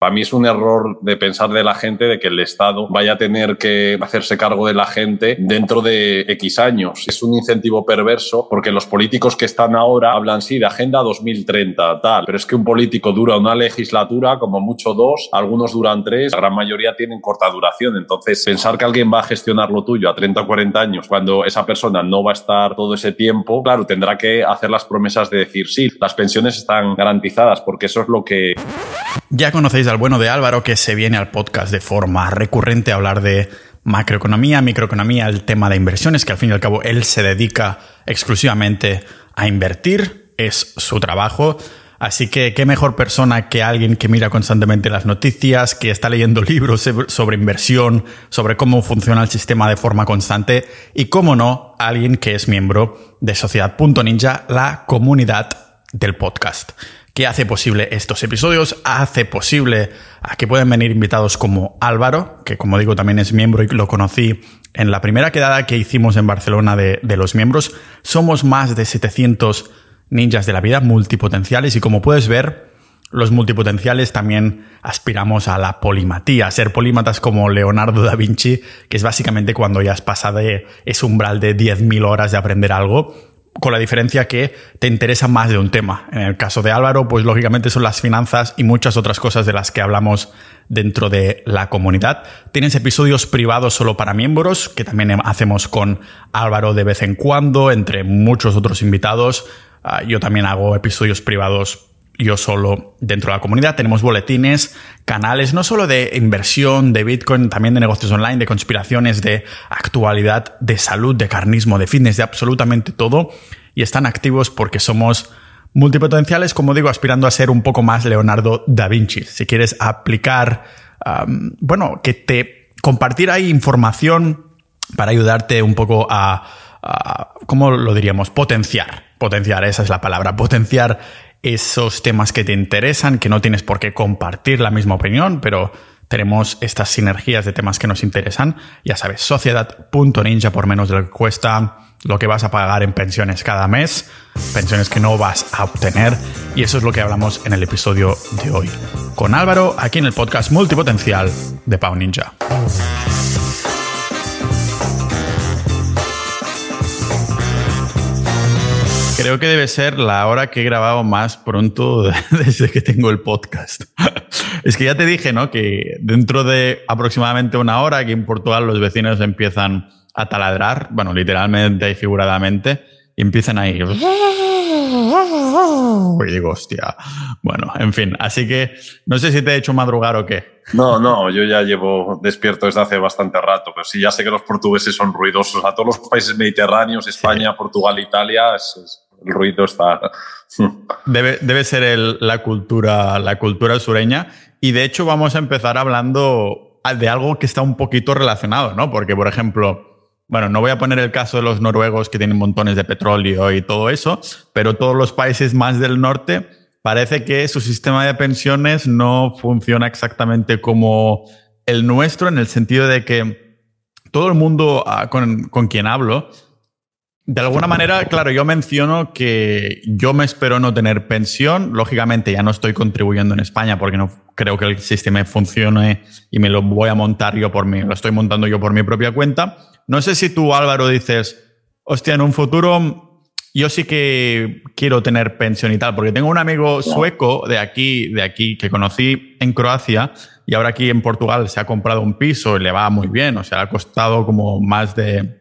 Para mí es un error de pensar de la gente de que el Estado vaya a tener que hacerse cargo de la gente dentro de X años. Es un incentivo perverso porque los políticos que están ahora hablan sí de Agenda 2030, tal, pero es que un político dura una legislatura, como mucho dos, algunos duran tres, la gran mayoría tienen corta duración. Entonces, pensar que alguien va a gestionar lo tuyo a 30 o 40 años cuando esa persona no va a estar todo ese tiempo, claro, tendrá que hacer las promesas de decir sí, las pensiones están garantizadas porque eso es lo que... Ya conocéis al bueno de Álvaro que se viene al podcast de forma recurrente a hablar de macroeconomía, microeconomía, el tema de inversiones, que al fin y al cabo él se dedica exclusivamente a invertir, es su trabajo. Así que qué mejor persona que alguien que mira constantemente las noticias, que está leyendo libros sobre inversión, sobre cómo funciona el sistema de forma constante y, cómo no, alguien que es miembro de Sociedad.ninja, la comunidad del podcast que hace posible estos episodios, hace posible a que puedan venir invitados como Álvaro, que como digo también es miembro y lo conocí en la primera quedada que hicimos en Barcelona de, los miembros. Somos más de 700 ninjas de la vida multipotenciales y como puedes ver, los multipotenciales también aspiramos a la polimatía, ser polímatas como Leonardo da Vinci, que es básicamente cuando ya has pasado ese umbral de 10.000 horas de aprender algo con la diferencia que te interesa más de un tema. En el caso de Álvaro, pues lógicamente son las finanzas y muchas otras cosas de las que hablamos dentro de la comunidad. Tienes episodios privados solo para miembros, que también hacemos con Álvaro de vez en cuando, entre muchos otros invitados. Ah, yo también hago episodios privados yo solo dentro de la comunidad. Tenemos boletines, canales, no solo de inversión, de Bitcoin, también de negocios online, de conspiraciones, de actualidad, de salud, de carnismo, de fitness, de absolutamente todo. Y están activos porque somos multipotenciales, como digo, aspirando a ser un poco más Leonardo da Vinci. Si quieres aplicar, bueno, que te compartir ahí información para ayudarte un poco a, a, ¿cómo lo diríamos? Potenciar. Potenciar, esa es la palabra. Potenciar esos temas que te interesan, que no tienes por qué compartir la misma opinión, pero tenemos estas sinergias de temas que nos interesan. Ya sabes, sociedad.ninja por menos de lo que cuesta lo que vas a pagar en pensiones cada mes, pensiones que no vas a obtener, y eso es lo que hablamos en el episodio de hoy. Con Álvaro, aquí en el podcast multipotencial de Pau Ninja. Creo que debe ser la hora que he grabado más pronto desde que tengo el podcast. Es que ya te dije, ¿no? Que dentro de aproximadamente una hora aquí en Portugal los vecinos empiezan a taladrar, bueno, literalmente y figuradamente, y empiezan ahí. Y digo, hostia. Bueno, en fin, así que no sé si te he hecho madrugar o qué. No, no, yo ya llevo despierto desde hace bastante rato, pero sí, ya sé que los portugueses son ruidosos. A todos los países mediterráneos, España, Portugal, Italia, es el ruido está... debe, debe ser la, cultura, la cultura sureña. Y de hecho vamos a empezar hablando de algo que está un poquito relacionado, ¿no? Porque, por ejemplo, bueno, no voy a poner el caso de los noruegos que tienen montones de petróleo y todo eso, pero todos los países más del norte parece que su sistema de pensiones no funciona exactamente como el nuestro, en el sentido de que todo el mundo ah, con, con quien hablo de alguna manera, claro, yo menciono que yo me espero no tener pensión. Lógicamente ya no estoy contribuyendo en España porque no creo que el sistema funcione y me lo voy a montar yo por mí, lo estoy montando yo por mi propia cuenta. No sé si tú, Álvaro, dices, hostia, en un futuro yo sí que quiero tener pensión y tal, porque tengo un amigo sueco de aquí, de aquí, que conocí en Croacia y ahora aquí en Portugal se ha comprado un piso y le va muy bien, o sea, ha costado como más de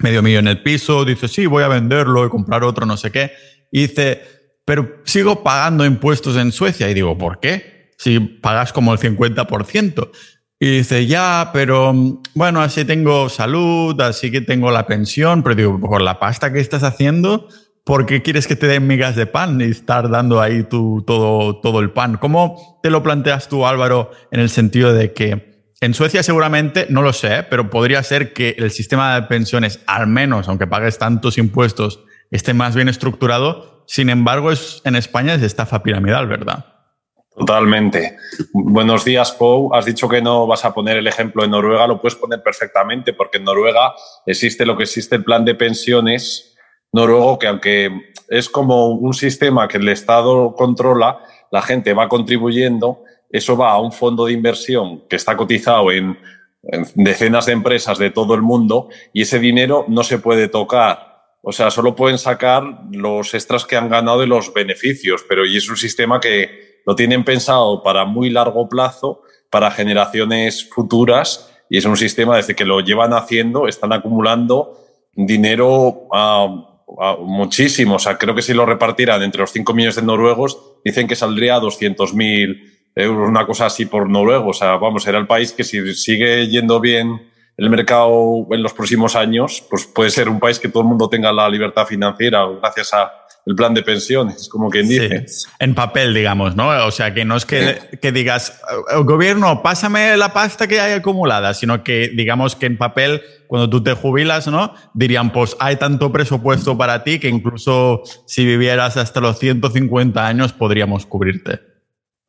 medio millón en el piso, dice, sí, voy a venderlo y comprar otro, no sé qué. Y dice, pero sigo pagando impuestos en Suecia. Y digo, ¿por qué? Si pagas como el 50%. Y dice, ya, pero bueno, así tengo salud, así que tengo la pensión, pero digo, por la pasta que estás haciendo, ¿por qué quieres que te den migas de pan y estar dando ahí todo, todo el pan? ¿Cómo te lo planteas tú, Álvaro, en el sentido de que en Suecia seguramente, no lo sé, pero podría ser que el sistema de pensiones, al menos, aunque pagues tantos impuestos, esté más bien estructurado. Sin embargo, es, en España es estafa piramidal, ¿verdad? Totalmente. Buenos días, Pau. Has dicho que no vas a poner el ejemplo de Noruega, lo puedes poner perfectamente, porque en Noruega existe lo que existe el plan de pensiones noruego, que aunque es como un sistema que el Estado controla, la gente va contribuyendo eso va a un fondo de inversión que está cotizado en, decenas de empresas de todo el mundo y ese dinero no se puede tocar. O sea, solo pueden sacar los extras que han ganado de los beneficios, pero y es un sistema que lo tienen pensado para muy largo plazo, para generaciones futuras, y es un sistema desde que lo llevan haciendo, están acumulando dinero a, muchísimo. O sea, creo que si lo repartieran entre los 5 millones de noruegos, dicen que saldría a 200.000 euros, una cosa así por noruego. O sea, vamos, era el país que si sigue yendo bien el mercado en los próximos años, pues puede ser un país que todo el mundo tenga la libertad financiera gracias a el plan de pensiones, como quien dice. En papel, digamos, ¿no? O sea, que no es que, que digas, gobierno, pásame la pasta que hay acumulada, sino que digamos que en papel, cuando tú te jubilas, ¿no? Dirían, pues hay tanto presupuesto para ti que incluso si vivieras hasta los 150 años podríamos cubrirte.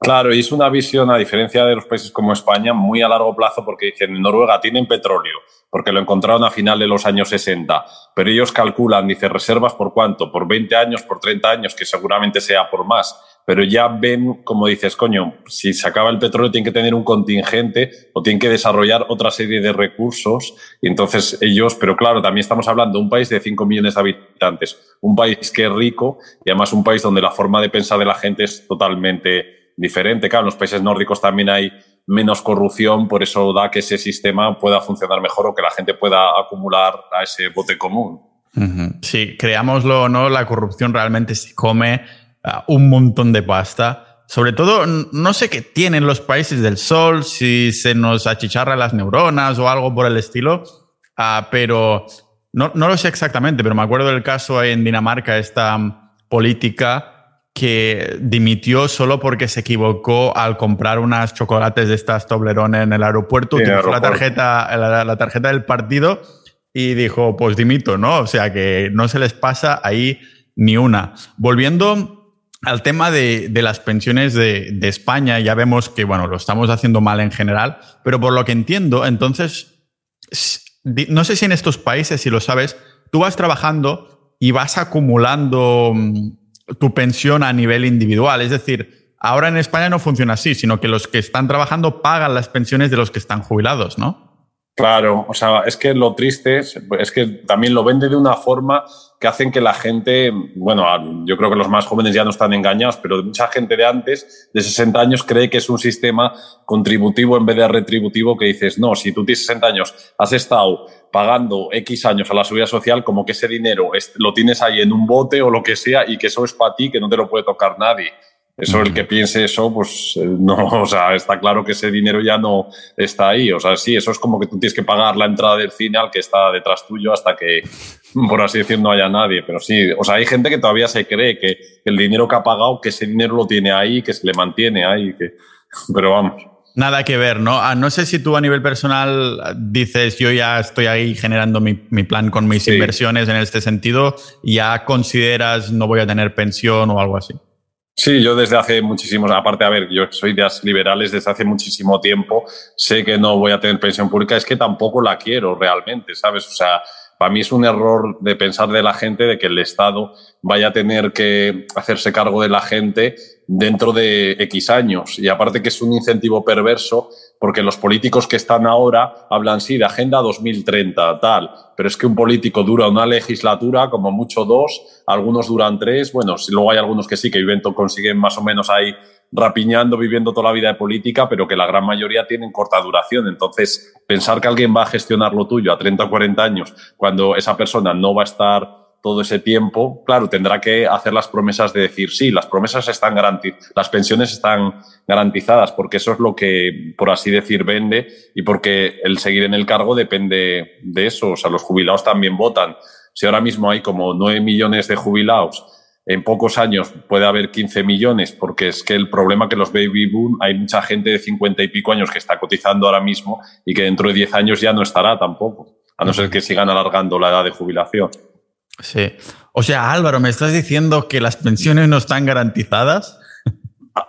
Claro, y es una visión, a diferencia de los países como España, muy a largo plazo, porque dicen, en Noruega tienen petróleo, porque lo encontraron a final de los años 60, pero ellos calculan, dice, reservas por cuánto, por 20 años, por 30 años, que seguramente sea por más, pero ya ven, como dices, coño, si se acaba el petróleo tienen que tener un contingente o tienen que desarrollar otra serie de recursos, y entonces ellos, pero claro, también estamos hablando de un país de 5 millones de habitantes, un país que es rico y además un país donde la forma de pensar de la gente es totalmente diferente. Claro, en los países nórdicos también hay menos corrupción, por eso da que ese sistema pueda funcionar mejor o que la gente pueda acumular a ese bote común. Sí, creámoslo o no, la corrupción realmente se come ah, un montón de pasta. Sobre todo, no sé qué tienen los países del sol, si se nos achicharra las neuronas o algo por el estilo, ah, pero no, no, lo sé exactamente, pero me acuerdo del caso en Dinamarca, esta política que dimitió solo porque se equivocó al comprar unas chocolates de estas Toblerone en el aeropuerto, utilizó la tarjeta, la, tarjeta del partido y dijo, pues dimito, ¿no? O sea que no se les pasa ahí ni una. Volviendo al tema de, las pensiones de, de, España, ya vemos que, bueno, lo estamos haciendo mal en general, pero por lo que entiendo, entonces, no sé si en estos países, si lo sabes, tú vas trabajando y vas acumulando mm, tu pensión a nivel individual. Es decir, ahora en España no funciona así, sino que los que están trabajando pagan las pensiones de los que están jubilados, ¿no? Claro, o sea, es que lo triste es, que también lo vende de una forma que hacen que la gente, bueno, yo creo que los más jóvenes ya no están engañados, pero mucha gente de antes, de 60 años, cree que es un sistema contributivo en vez de retributivo que dices, no, si tú tienes 60 años, has estado pagando X años a la seguridad social, como que ese dinero lo tienes ahí en un bote o lo que sea y que eso es para ti, que no te lo puede tocar nadie. Eso, el que piense eso, pues eh, no, o sea, está claro que ese dinero ya no está ahí. O sea, sí, eso es como que tú tienes que pagar la entrada del cine al que está detrás tuyo hasta que, por así decir, no haya nadie. Pero sí, o sea, hay gente que todavía se cree que el dinero que ha pagado, que ese dinero lo tiene ahí, que se le mantiene ahí, que, pero vamos. Nada que ver, ¿no? Ah, no sé si tú a nivel personal dices, yo ya estoy ahí generando mi, plan con mis inversiones en este sentido, ya consideras no voy a tener pensión o algo así. Sí, yo desde hace muchísimos, aparte, a ver, yo soy de las liberales desde hace muchísimo tiempo, sé que no voy a tener pensión pública, es que tampoco la quiero realmente, ¿sabes? O sea, para mí es un error de pensar de la gente de que el Estado vaya a tener que hacerse cargo de la gente dentro de X años. Y aparte que es un incentivo perverso, porque los políticos que están ahora hablan, sí, de Agenda 2030, tal, pero es que un político dura una legislatura, como mucho dos, algunos duran tres, bueno, luego hay algunos que sí, que viven, consiguen más o menos ahí rapiñando, viviendo toda la vida de política, pero que la gran mayoría tienen corta duración. Entonces, pensar que alguien va a gestionar lo tuyo a 30 o 40 años, cuando esa persona no va a estar todo ese tiempo, claro, tendrá que hacer las promesas de decir, sí, las promesas están garantizadas, las pensiones están garantizadas, porque eso es lo que, por así decir, vende y porque el seguir en el cargo depende de eso. O sea, los jubilados también votan. Si ahora mismo hay como 9 millones de jubilados en pocos años puede haber 15 millones, porque es que el problema que los baby boom, hay mucha gente de 50 y pico años que está cotizando ahora mismo y que dentro de 10 años ya no estará tampoco, a no ser que sigan alargando la edad de jubilación. Sí. O sea, Álvaro, ¿me estás diciendo que las pensiones no están garantizadas?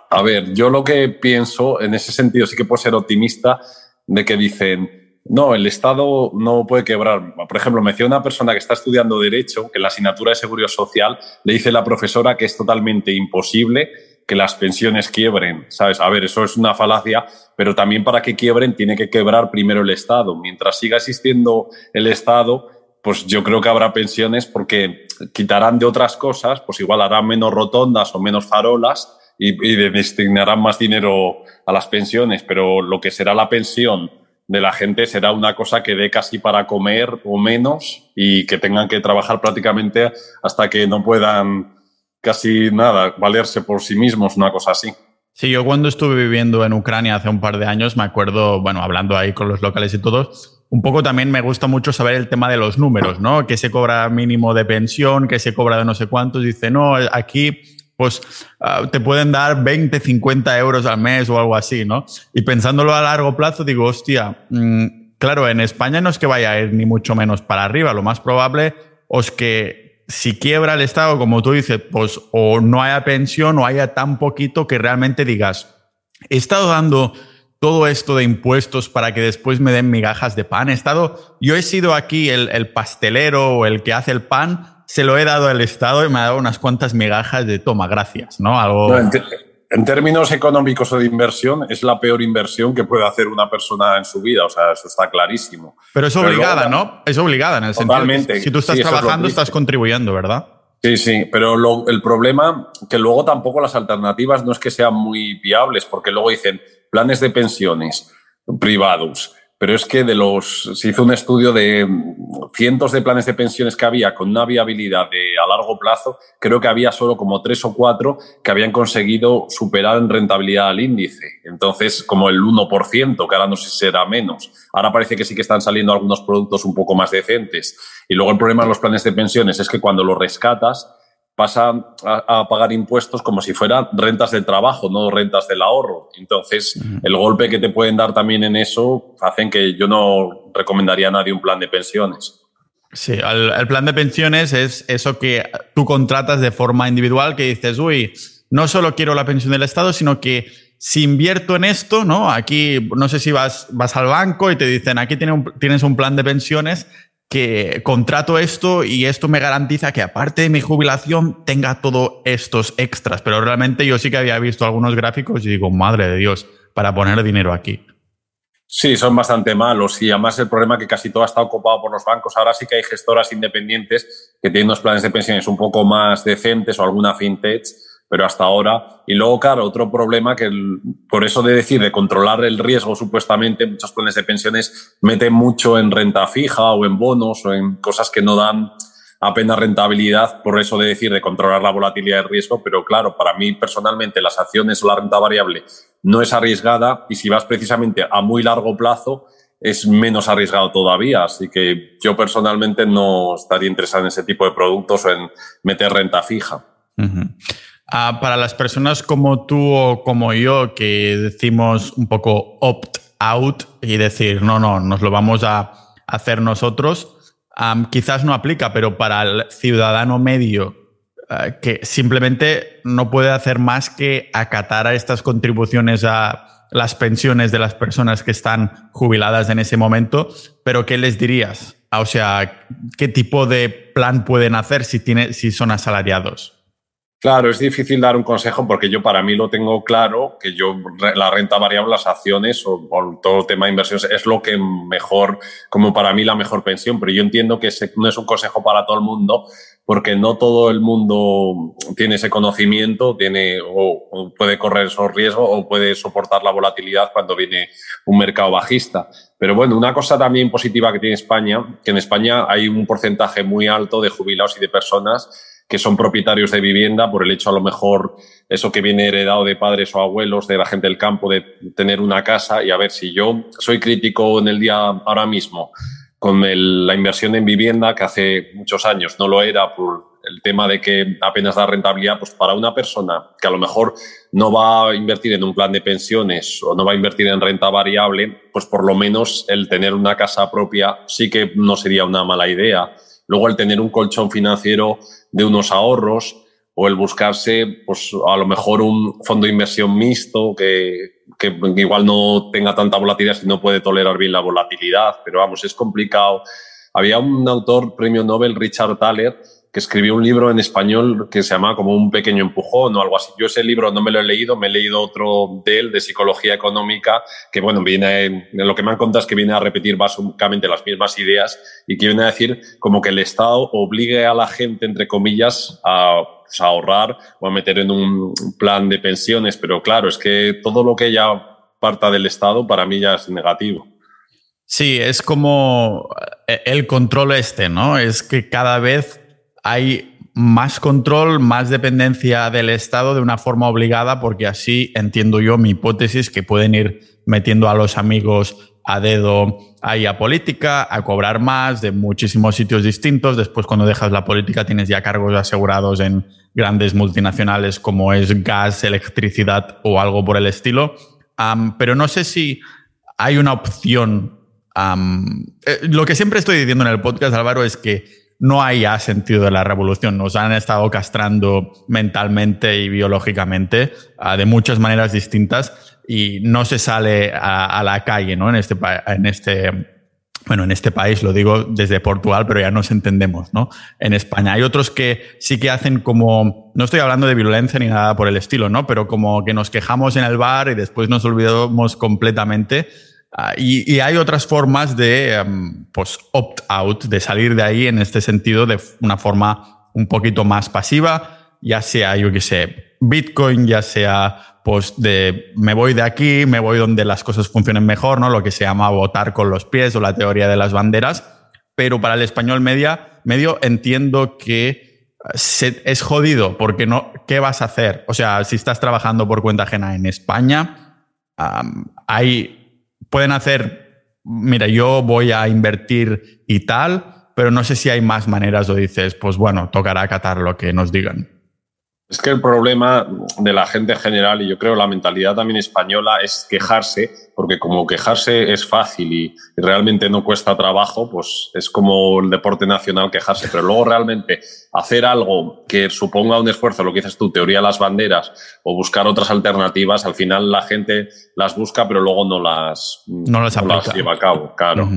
A, ver, yo lo que pienso en ese sentido sí que puedo ser optimista de que dicen, no, el Estado no puede quebrar. Por ejemplo, me decía una persona que está estudiando Derecho que en la asignatura de Seguridad Social le dice la profesora que es totalmente imposible que las pensiones quiebren, ¿sabes? A ver, eso es una falacia, pero también para que quiebren tiene que quebrar primero el Estado. Mientras siga existiendo el Estado, pues yo creo que habrá pensiones porque quitarán de otras cosas, pues igual harán menos rotondas o menos farolas y, destinarán más dinero a las pensiones, pero lo que será la pensión de la gente será una cosa que dé casi para comer o menos y que tengan que trabajar prácticamente hasta que no puedan casi nada valerse por sí mismos, una cosa así. Sí, yo cuando estuve viviendo en Ucrania hace un par de años, me acuerdo, bueno, hablando ahí con los locales y todos, un poco también me gusta mucho saber el tema de los números, ¿no? Que se cobra mínimo de pensión, que se cobra de no sé cuántos. Dice, no, aquí pues ah, te pueden dar 20, 50 euros al mes o algo así, ¿no? Y pensándolo a largo plazo, digo, hostia, mm, claro, en España no es que vaya a ir ni mucho menos para arriba, lo más probable es que si quiebra el Estado, como tú dices, pues o no haya pensión o haya tan poquito que realmente digas, he estado dando todo esto de impuestos para que después me den migajas de pan. Estado, yo he sido aquí el, pastelero o el que hace el pan, se lo he dado al Estado y me ha dado unas cuantas migajas de toma, gracias, ¿no? Algo... en, términos económicos o de inversión, es la peor inversión que puede hacer una persona en su vida, o sea, eso está clarísimo. Pero es obligada, ¿no? Es obligada en el sentido que si tú estás trabajando, estás contribuyendo, ¿verdad? Sí, sí, pero el problema que luego tampoco las alternativas no es que sean muy viables, porque luego dicen planes de pensiones privados, pero es que de los se hizo un estudio de cientos de planes de pensiones que había con una viabilidad de a largo plazo, creo que había solo como tres o cuatro que habían conseguido superar en rentabilidad al índice. Entonces, como el 1%, que ahora no sé si será menos. Ahora parece que sí que están saliendo algunos productos un poco más decentes. Y luego el problema de los planes de pensiones es que cuando los rescatas, pasa a, pagar impuestos como si fueran rentas del trabajo, no rentas del ahorro. Entonces, el golpe que te pueden dar también en eso hacen que yo no recomendaría a nadie un plan de pensiones. Sí, el, plan de pensiones es eso que tú contratas de forma individual, que dices, uy, no solo quiero la pensión del Estado, sino que si invierto en esto, ¿no? Aquí, no sé si vas, vas al banco y te dicen, aquí tienes un plan de pensiones, que contrato esto y esto me garantiza que aparte de mi jubilación tenga todos estos extras. Pero realmente yo sí que había visto algunos gráficos y digo, madre de Dios, para poner dinero aquí. Sí, son bastante malos y además el problema es que casi todo está ocupado por los bancos. Ahora sí que hay gestoras independientes que tienen unos planes de pensiones un poco más decentes o alguna fintech pero hasta ahora. Y luego, claro, otro problema que por eso de decir, de controlar el riesgo, supuestamente, muchos planes de pensiones meten mucho en renta fija o en bonos o en cosas que no dan apenas rentabilidad, por eso de decir, de controlar la volatilidad del riesgo, pero claro, para mí personalmente las acciones o la renta variable no es arriesgada y si vas precisamente a muy largo plazo, es menos arriesgado todavía. Así que yo personalmente no estaría interesado en ese tipo de productos o en meter renta fija. Ah, para las personas como tú o como yo que decimos un poco opt out y decir, no, no, nos lo vamos a hacer nosotros, quizás no aplica, pero para el ciudadano medio ah, que simplemente no puede hacer más que acatar a estas contribuciones a las pensiones de las personas que están jubiladas en ese momento, pero ¿qué les dirías? Ah, o sea, ¿qué tipo de plan pueden hacer si, tiene, si son asalariados? Claro, es difícil dar un consejo porque yo para mí lo tengo claro, que yo la renta variable, las acciones o, todo el tema de inversiones es lo que mejor, como para mí la mejor pensión, pero yo entiendo que no es un consejo para todo el mundo porque no todo el mundo tiene ese conocimiento, tiene o, puede correr esos riesgos o puede soportar la volatilidad cuando viene un mercado bajista. Pero bueno, una cosa también positiva que tiene España, que en España hay un porcentaje muy alto de jubilados y de personas que son propietarios de vivienda por el hecho a lo mejor eso que viene heredado de padres o abuelos, de la gente del campo, de tener una casa y a ver si yo soy crítico en el día ahora mismo con la inversión en vivienda, que hace muchos años no lo era por el tema de que apenas da rentabilidad, pues para una persona que a lo mejor no va a invertir en un plan de pensiones o no va a invertir en renta variable, pues por lo menos el tener una casa propia sí que no sería una mala idea. Luego el tener un colchón financiero de unos ahorros o el buscarse, pues a lo mejor un fondo de inversión mixto que, que igual no tenga tanta volatilidad si no puede tolerar bien la volatilidad, pero vamos, es complicado. Había un autor, premio Nobel, Richard Thaler, que escribió un libro en español que se llama como Un pequeño empujón o algo así. Yo ese libro no me lo he leído, me he leído otro de él, de psicología económica, que bueno, viene, en lo que me han contado es que viene a repetir básicamente las mismas ideas y que viene a decir como que el Estado obligue a la gente, entre comillas, a pues, ahorrar o a meter en un plan de pensiones, pero claro, es que todo lo que ya parta del Estado para mí ya es negativo. Sí, es como el control este, ¿no? Es que cada vez hay más control, más dependencia del Estado de una forma obligada, porque así entiendo yo mi hipótesis que pueden ir metiendo a los amigos a dedo ahí a política, a cobrar más de muchísimos sitios distintos. Después, cuando dejas la política, tienes ya cargos asegurados en grandes multinacionales como es gas, electricidad o algo por el estilo. pero no sé si hay una opción. Eh, lo que siempre estoy diciendo en el podcast, Álvaro, es que no hay sentido de la revolución. Nos han estado castrando mentalmente y biológicamente ah, de muchas maneras distintas y no se sale a, la calle, ¿no? En este, en este, bueno, en este país, lo digo desde Portugal, pero ya nos entendemos, ¿no? En España. Hay otros que sí que hacen como, no estoy hablando de violencia ni nada por el estilo, ¿no? Pero como que nos quejamos en el bar y después nos olvidamos completamente Ah, y, hay otras formas de em, pues, opt-out, de salir de ahí en este sentido de una forma un poquito más pasiva, ya sea, yo qué sé, Bitcoin, ya sea pues de me voy de aquí, me voy donde las cosas funcionen mejor, ¿no? Lo que se llama votar con los pies o la teoría de las banderas. Pero para el español media, medio entiendo que es jodido porque no, ¿qué vas a hacer? O sea, si estás trabajando por cuenta ajena en España, hay pueden hacer, mira, yo voy a invertir y tal, pero no sé si hay más maneras o dices, pues bueno, tocará acatar lo que nos digan. Es que el problema de la gente en general, y yo creo la mentalidad también española, es quejarse, porque como quejarse es fácil y, realmente no cuesta trabajo, pues es como el deporte nacional quejarse, pero luego realmente hacer algo que suponga un esfuerzo, lo que dices tú, teoría de las banderas, o buscar otras alternativas, al final la gente las busca, pero luego no las, no las, lleva a cabo, claro.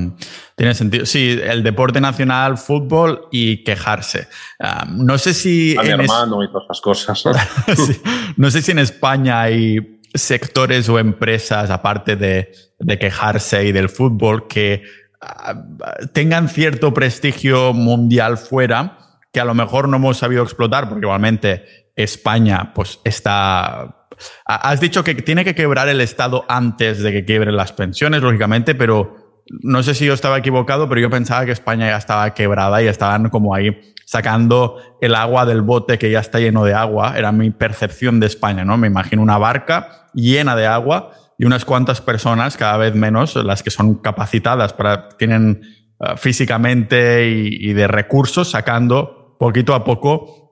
Tiene sentido. Sí, el deporte nacional, fútbol y quejarse. Ah, no sé si. A mi hermano y todas esas cosas. No sé si en España hay sectores o empresas, aparte de, de quejarse y del fútbol, que ah, tengan cierto prestigio mundial fuera que a lo mejor no hemos sabido explotar, porque igualmente España pues está... Has dicho que tiene que quebrar el Estado antes de que quiebren las pensiones, lógicamente, pero no sé si yo estaba equivocado, pero yo pensaba que España ya estaba quebrada y estaban como ahí sacando el agua del bote que ya está lleno de agua. Era mi percepción de España, ¿no? Me imagino una barca llena de agua y unas cuantas personas, cada vez menos, las que son capacitadas para, tienen eh, físicamente y, y de recursos, sacando poquito a poco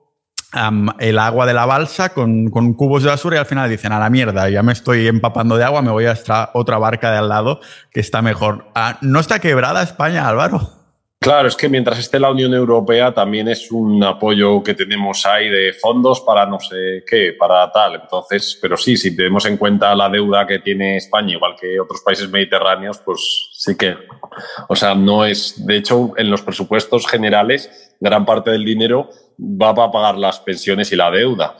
el agua de la balsa con, cubos de basura y al final dicen a la mierda, ya me estoy empapando de agua, me voy a esta otra barca de al lado que está mejor. Ah, ¿No está quebrada España, Álvaro? Claro, es que mientras esté la Unión Europea también es un apoyo que tenemos ahí de fondos para no sé qué, para tal. Entonces, pero sí, si tenemos en cuenta la deuda que tiene España, igual que otros países mediterráneos, pues sí que, o sea, no es, de hecho, en los presupuestos generales, gran parte del dinero va a pagar las pensiones y la deuda.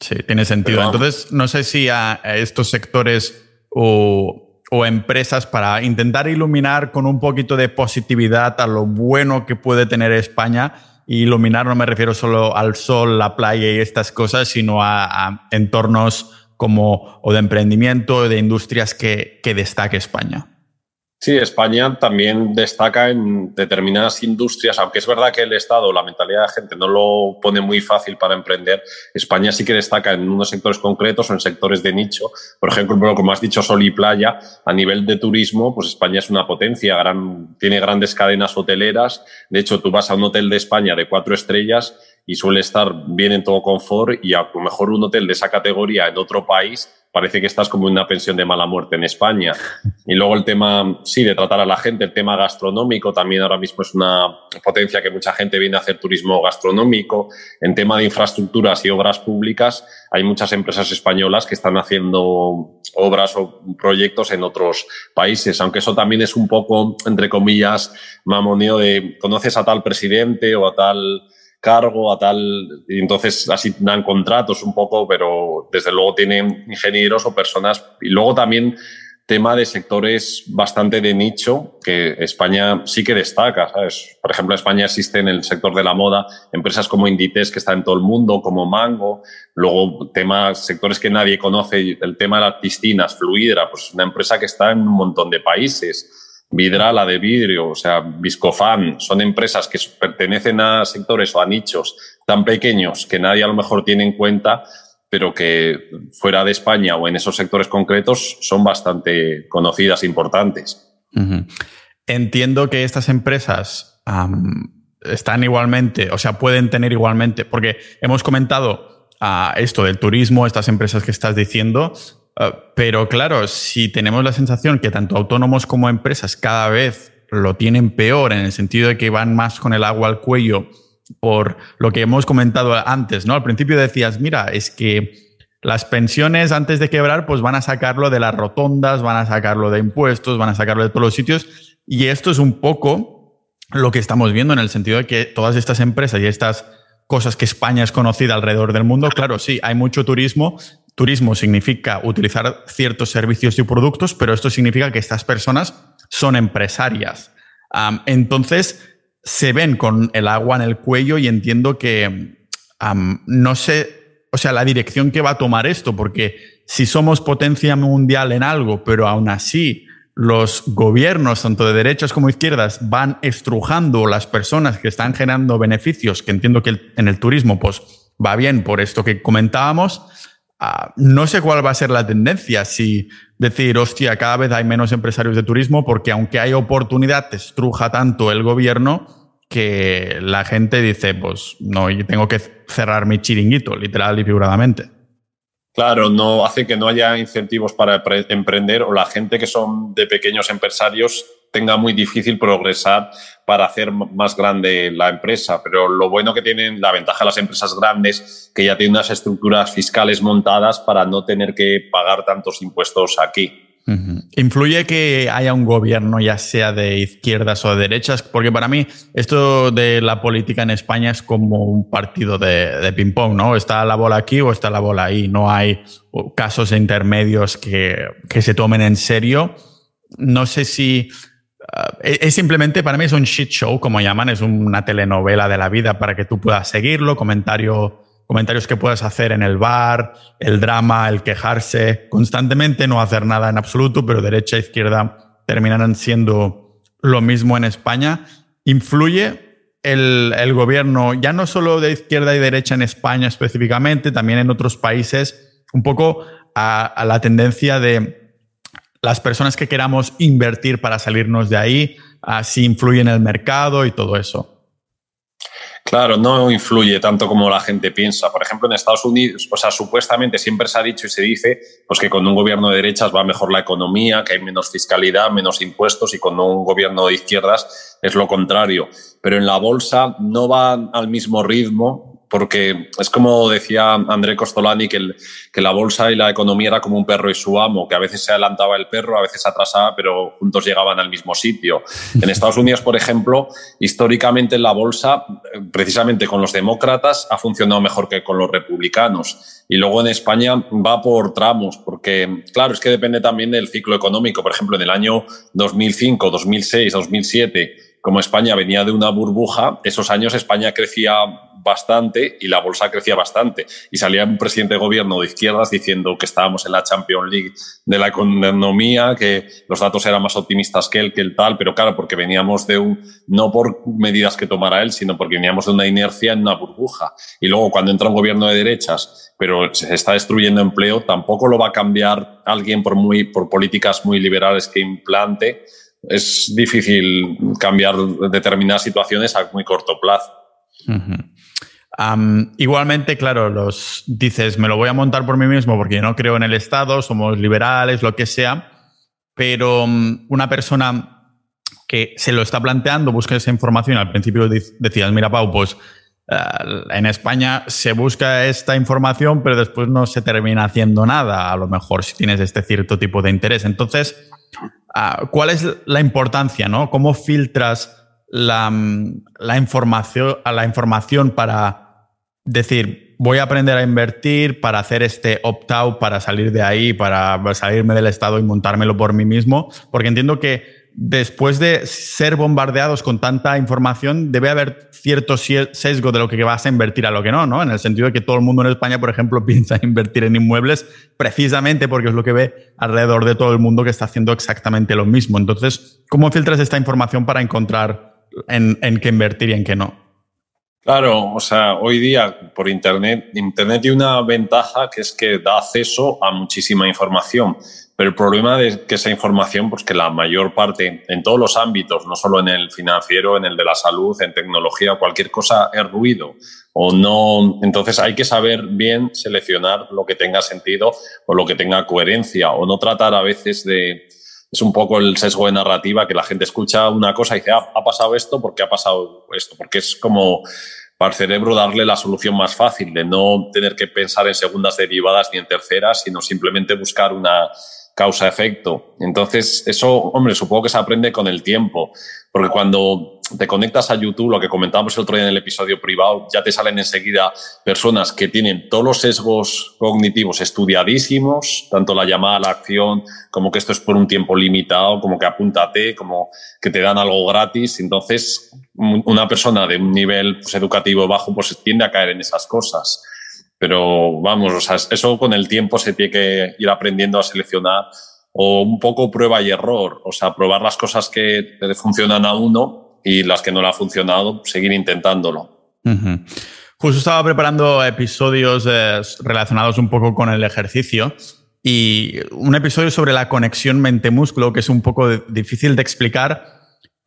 Sí, tiene sentido. Entonces, no sé si a, estos sectores o, empresas para intentar iluminar con un poquito de positividad a lo bueno que puede tener España, y iluminar no me refiero solo al sol, la playa y estas cosas, sino a, entornos como o de emprendimiento, o de industrias que, que destaque España. Sí, España también destaca en determinadas industrias, aunque es verdad que el Estado, la mentalidad de la gente no lo pone muy fácil para emprender, España sí que destaca en unos sectores concretos o en sectores de nicho. Por ejemplo, como has dicho, sol y playa, a nivel de turismo, pues España es una potencia, tiene grandes cadenas hoteleras. De hecho, tú vas a un hotel de España de cuatro estrellas y suele estar bien en todo confort y a lo mejor un hotel de esa categoría en otro país parece que estás como en una pensión de mala muerte en España. Y luego el tema, sí, de tratar a la gente, el tema gastronómico también ahora mismo es una potencia que mucha gente viene a hacer turismo gastronómico. En tema de infraestructuras y obras públicas, hay muchas empresas españolas que están haciendo obras o proyectos en otros países, aunque eso también es un poco, entre comillas, mamoneo de conoces a tal presidente o a tal cargo, a tal. Y entonces así dan contratos un poco, pero desde luego tienen ingenieros o personas. Y luego también tema de sectores bastante de nicho que España sí que destaca. ¿sabes? Por ejemplo, en España existe en el sector de la moda empresas como Inditex que está en todo el mundo, como Mango. Luego temas, sectores que nadie conoce, el tema de las piscinas, Fluidra, pues una empresa que está en un montón de países. Vidrala de vidrio, o sea, Viscofan, son empresas que pertenecen a sectores o a nichos tan pequeños que nadie a lo mejor tiene en cuenta, pero que fuera de España o en esos sectores concretos son bastante conocidas e importantes. Entiendo que estas empresas están igualmente, o sea, pueden tener igualmente, porque hemos comentado a ah, esto del turismo, estas empresas que estás diciendo, Ah, pero claro, si tenemos la sensación que tanto autónomos como empresas cada vez lo tienen peor en el sentido de que van más con el agua al cuello por lo que hemos comentado antes, ¿no? Al principio decías, mira, es que las pensiones antes de quebrar pues van a sacarlo de las rotondas, van a sacarlo de impuestos, van a sacarlo de todos los sitios y esto es un poco lo que estamos viendo en el sentido de que todas estas empresas y estas cosas que España es conocida alrededor del mundo, claro, sí, hay mucho turismo, Turismo significa utilizar ciertos servicios y productos, pero esto significa que estas personas son empresarias. entonces, se ven con el agua en el cuello y entiendo que no sé, o sea, la dirección que va a tomar esto, porque si somos potencia mundial en algo, pero aún así los gobiernos, tanto de derechas como izquierdas, van estrujando las personas que están generando beneficios, que entiendo que en el turismo pues va bien por esto que comentábamos, Ah, no sé cuál va a ser la tendencia, si decir, hostia, cada vez hay menos empresarios de turismo porque aunque hay oportunidad, te tanto el gobierno que la gente dice, pues no, yo tengo que cerrar mi chiringuito, literal y figuradamente. Claro, no hace que no haya incentivos para emprender o la gente que son de pequeños empresarios tenga muy difícil progresar para hacer más grande la empresa. Pero lo bueno que tienen, la ventaja de las empresas grandes, que ya tienen unas estructuras fiscales montadas para no tener que pagar tantos impuestos aquí. ¿Influye que haya un gobierno, ya sea de izquierdas o de derechas? Porque para mí esto de la política en España es como un partido de, ping-pong, ¿no? Está la bola aquí o está la bola ahí. No hay casos intermedios que, que se tomen en serio. No sé si eh, es simplemente, para mí es un shit show, como llaman, es una telenovela de la vida para que tú puedas seguirlo, comentario, comentarios que puedas hacer en el bar, el drama, el quejarse, constantemente no hacer nada en absoluto, pero derecha e izquierda terminarán siendo lo mismo en España. ¿Influye el, el gobierno, ya no solo de izquierda y derecha en España específicamente, también en otros países, un poco a, a la tendencia de las personas que queramos invertir para salirnos de ahí, si influye en el mercado y todo eso. Claro, no influye tanto como la gente piensa. Por ejemplo, en Estados Unidos, o sea, supuestamente siempre se ha dicho y se dice pues que con un gobierno de derechas va mejor la economía, que hay menos fiscalidad, menos impuestos y con un gobierno de izquierdas es lo contrario. Pero en la bolsa no va al mismo ritmo porque es como decía André Costolani, que, que, la bolsa y la economía era como un perro y su amo, que a veces se adelantaba el perro, a veces se atrasaba, pero juntos llegaban al mismo sitio. En Estados Unidos, por ejemplo, históricamente la bolsa, precisamente con los demócratas, ha funcionado mejor que con los republicanos. Y luego en España va por tramos, porque claro, es que depende también del ciclo económico. Por ejemplo, en el año 2005, 2006, 2007, como España venía de una burbuja, esos años España crecía bastante y la bolsa crecía bastante. Y salía un presidente de gobierno de izquierdas diciendo que estábamos en la Champions League de la economía, que los datos eran más optimistas que él, que el tal, pero claro, porque veníamos de un, no por medidas que tomara él, sino porque veníamos de una inercia en una burbuja. Y luego cuando entra un gobierno de derechas, pero se está destruyendo empleo, tampoco lo va a cambiar alguien por, muy, por políticas muy liberales que implante. Es difícil cambiar determinadas situaciones a muy corto plazo. Igualmente, claro, los dices, me lo voy a montar por mí mismo porque no creo en el Estado, somos liberales, lo que sea, pero mm, una persona que se lo está planteando, busca esa información, al principio decías, mira, Pau, pues eh, en España se busca esta información, pero después no se termina haciendo nada, a lo mejor si tienes este cierto tipo de interés. Entonces, ah, ¿cuál es la importancia? ¿no? ¿Cómo filtras la, la, información, la información para decir, voy a aprender a invertir, para hacer este opt-out, para salir de ahí, para salirme del Estado y montármelo por mí mismo? Porque entiendo que después de ser bombardeados con tanta información, debe haber cierto sesgo de lo que vas a invertir a lo que no, ¿no? En el sentido de que todo el mundo en España, por ejemplo, piensa invertir en inmuebles precisamente porque es lo que ve alrededor de todo el mundo que está haciendo exactamente lo mismo. Entonces, ¿cómo filtras esta información para encontrar en, en qué invertir y en qué no? Claro, o sea, hoy día por Internet, Internet tiene una ventaja que es que da acceso a muchísima información. Pero el problema de que esa información, pues que la mayor parte, en todos los ámbitos, no solo en el financiero, en el de la salud, en tecnología, cualquier cosa es ruido o no. Entonces hay que saber bien seleccionar lo que tenga sentido o lo que tenga coherencia o no tratar a veces de. Es un poco el sesgo de narrativa que la gente escucha una cosa y dice, ah, ha pasado esto porque ha pasado esto, porque es como para el cerebro darle la solución más fácil, de no tener que pensar en segundas derivadas ni en terceras, sino simplemente buscar una causa-efecto. Entonces, eso, hombre, supongo que se aprende con el tiempo, porque cuando te conectas a YouTube, lo que comentábamos el otro día en el episodio privado, ya te salen enseguida personas que tienen todos los sesgos cognitivos estudiadísimos, tanto la llamada a la acción, como que esto es por un tiempo limitado, como que apúntate, como que te dan algo gratis. Entonces, una persona de un nivel pues, educativo bajo, pues tiende a caer en esas cosas. Pero vamos, o sea, eso con el tiempo se tiene que ir aprendiendo a seleccionar o un poco prueba y error, o sea, probar las cosas que le funcionan a uno y las que no le ha funcionado, seguir intentándolo. Justo estaba preparando episodios eh, relacionados un poco con el ejercicio y un episodio sobre la conexión mente-músculo que es un poco difícil de explicar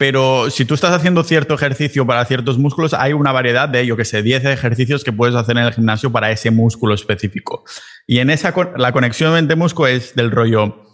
pero si tú estás haciendo cierto ejercicio para ciertos músculos, hay una variedad de, yo que sé, 10 ejercicios que puedes hacer en el gimnasio para ese músculo específico. Y en esa, la conexión mente-músculo es del rollo,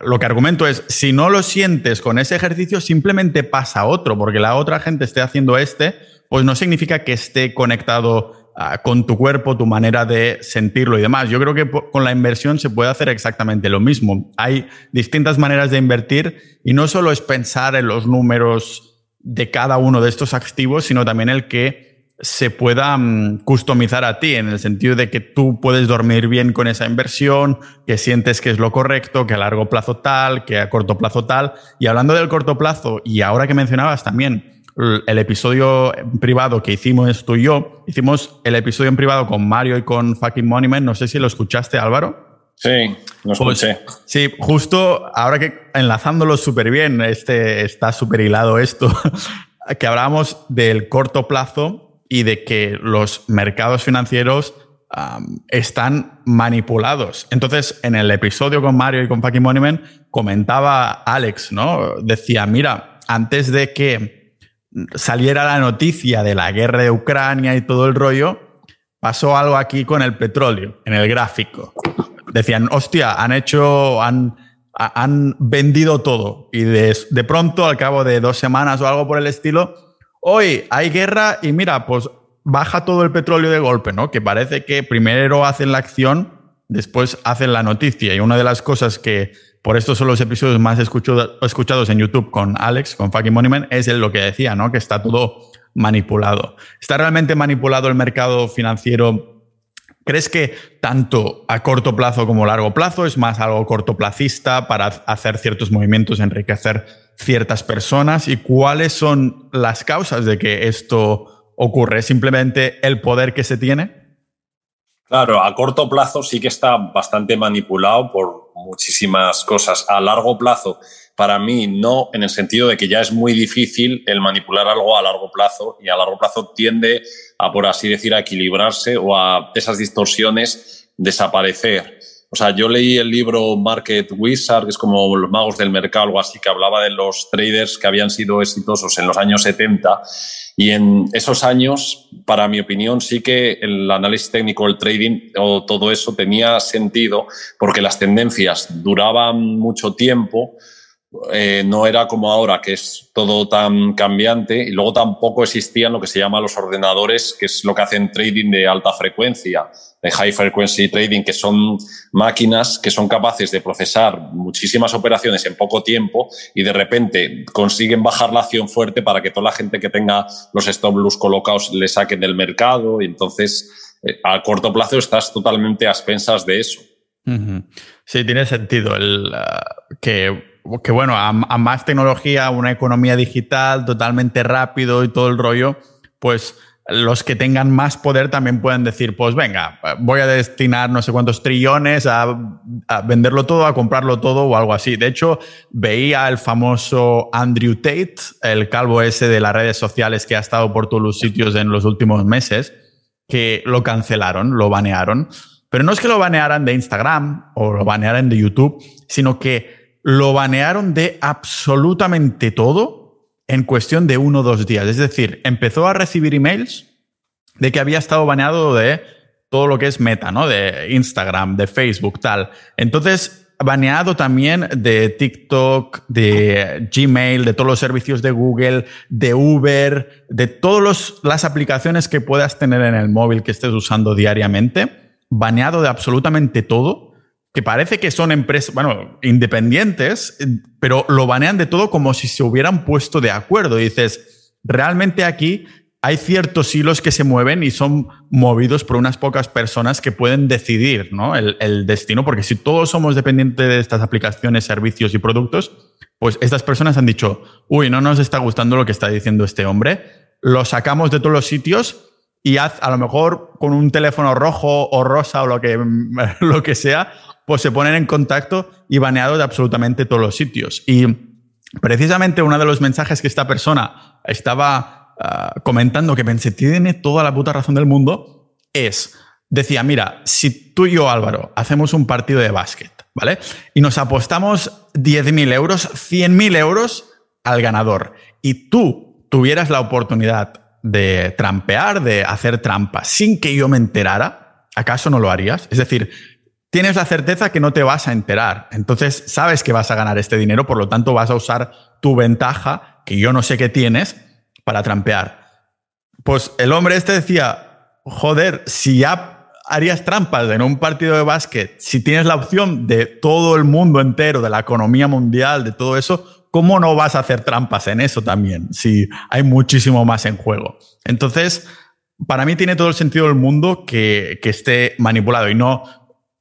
lo que argumento es, si no lo sientes con ese ejercicio, simplemente pasa otro, porque la otra gente esté haciendo este, pues no significa que esté conectado con tu cuerpo, tu manera de sentirlo y demás. Yo creo que con la inversión se puede hacer exactamente lo mismo. Hay distintas maneras de invertir y no solo es pensar en los números de cada uno de estos activos, sino también el que se pueda mm, customizar a ti, en el sentido de que tú puedes dormir bien con esa inversión, que sientes que es lo correcto, que a largo plazo tal, que a corto plazo tal. Y hablando del corto plazo, y ahora que mencionabas también, el episodio privado que hicimos tú y yo, hicimos el episodio en privado con Mario y con Fucking Monument. No sé si lo escuchaste, Álvaro. Sí, lo pues, escuché. sí, justo ahora que enlazándolo súper bien, este, está súper hilado esto, que hablábamos del corto plazo y de que los mercados financieros están manipulados. Entonces, en el episodio con Mario y con Fucking Monument, comentaba Alex, ¿no? Decía, mira, antes de que saliera la noticia de la guerra de Ucrania y todo el rollo, pasó algo aquí con el petróleo, en el gráfico. Decían, hostia, han hecho, han, han vendido todo. Y de, de pronto, al cabo de dos semanas o algo por el estilo, hoy hay guerra y mira, pues baja todo el petróleo de golpe, ¿no? Que parece que primero hacen la acción, después hacen la noticia. Y una de las cosas que por estos son los episodios más escuchados en YouTube con Alex, con Fucking Monument, es lo que decía, ¿no? Que está todo manipulado. ¿Está realmente manipulado el mercado financiero? ¿Crees que tanto a corto plazo como a largo plazo es más algo cortoplacista para hacer ciertos movimientos, enriquecer ciertas personas? ¿Y cuáles son las causas de que esto ocurre? ¿Simplemente el poder que se tiene? Claro, a corto plazo sí que está bastante manipulado por muchísimas cosas. A largo plazo, para mí no, en el sentido de que ya es muy difícil el manipular algo a largo plazo y a largo plazo tiende a, por así decir, a equilibrarse o a esas distorsiones desaparecer. O sea, yo leí el libro Market Wizard, que es como los magos del mercado, algo así, que hablaba de los traders que habían sido exitosos en los años 70. Y en esos años, para mi opinión, sí que el análisis técnico, el trading o todo eso tenía sentido porque las tendencias duraban mucho tiempo eh, no era como ahora, que es todo tan cambiante, y luego tampoco existían lo que se llama los ordenadores, que es lo que hacen trading de alta frecuencia, de high frequency trading, que son máquinas que son capaces de procesar muchísimas operaciones en poco tiempo y de repente consiguen bajar la acción fuerte para que toda la gente que tenga los stop loss colocados le saquen del mercado y entonces eh, a corto plazo estás totalmente a expensas de eso. Sí, tiene sentido el, uh, que que bueno, a, más tecnología, una economía digital totalmente rápido y todo el rollo, pues los que tengan más poder también pueden decir, pues venga, voy a destinar no sé cuántos trillones a, venderlo todo, a comprarlo todo o algo así. De hecho, veía el famoso Andrew Tate, el calvo ese de las redes sociales que ha estado por todos los sitios en los últimos meses, que lo cancelaron, lo banearon. Pero no es que lo banearan de Instagram o lo banearan de YouTube, sino que lo banearon de absolutamente todo en cuestión de uno o dos días. Es decir, empezó a recibir emails de que había estado baneado de todo lo que es meta, ¿no? De Instagram, de Facebook, tal. Entonces, baneado también de TikTok, de Gmail, de todos los servicios de Google, de Uber, de todas las aplicaciones que puedas tener en el móvil que estés usando diariamente. Baneado de absolutamente todo que parece que son empresas, bueno, independientes, pero lo banean de todo como si se hubieran puesto de acuerdo. Dices, realmente aquí hay ciertos hilos que se mueven y son movidos por unas pocas personas que pueden decidir ¿no? el destino, porque si todos somos dependientes de estas aplicaciones, servicios y productos, pues estas personas han dicho, uy, no nos está gustando lo que está diciendo este hombre, lo sacamos de todos los sitios y haz a lo mejor con un teléfono rojo o rosa o lo que, lo que sea, pues se ponen en contacto y baneado de absolutamente todos los sitios. Y precisamente uno de los mensajes que esta persona estaba ah, comentando, que pensé, tiene toda la puta razón del mundo, es, decía, mira, si tú y yo, Álvaro, hacemos un partido de básquet, ¿vale? Y nos apostamos 10.000 euros, 100.000 euros al ganador, y tú tuvieras la oportunidad de trampear, de hacer trampa sin que yo me enterara, ¿acaso no lo harías? Es decir, tienes la certeza que no te vas a enterar. Entonces sabes que vas a ganar este dinero, por lo tanto vas a usar tu ventaja, que yo no sé qué tienes, para trampear. Pues el hombre este decía, joder, si ya harías trampas en un partido de básquet, si tienes la opción de todo el mundo entero, de la economía mundial, de todo eso, ¿cómo no vas a hacer trampas en eso también? Si hay muchísimo más en juego. Entonces, para mí tiene todo el sentido del mundo que, que esté manipulado y no,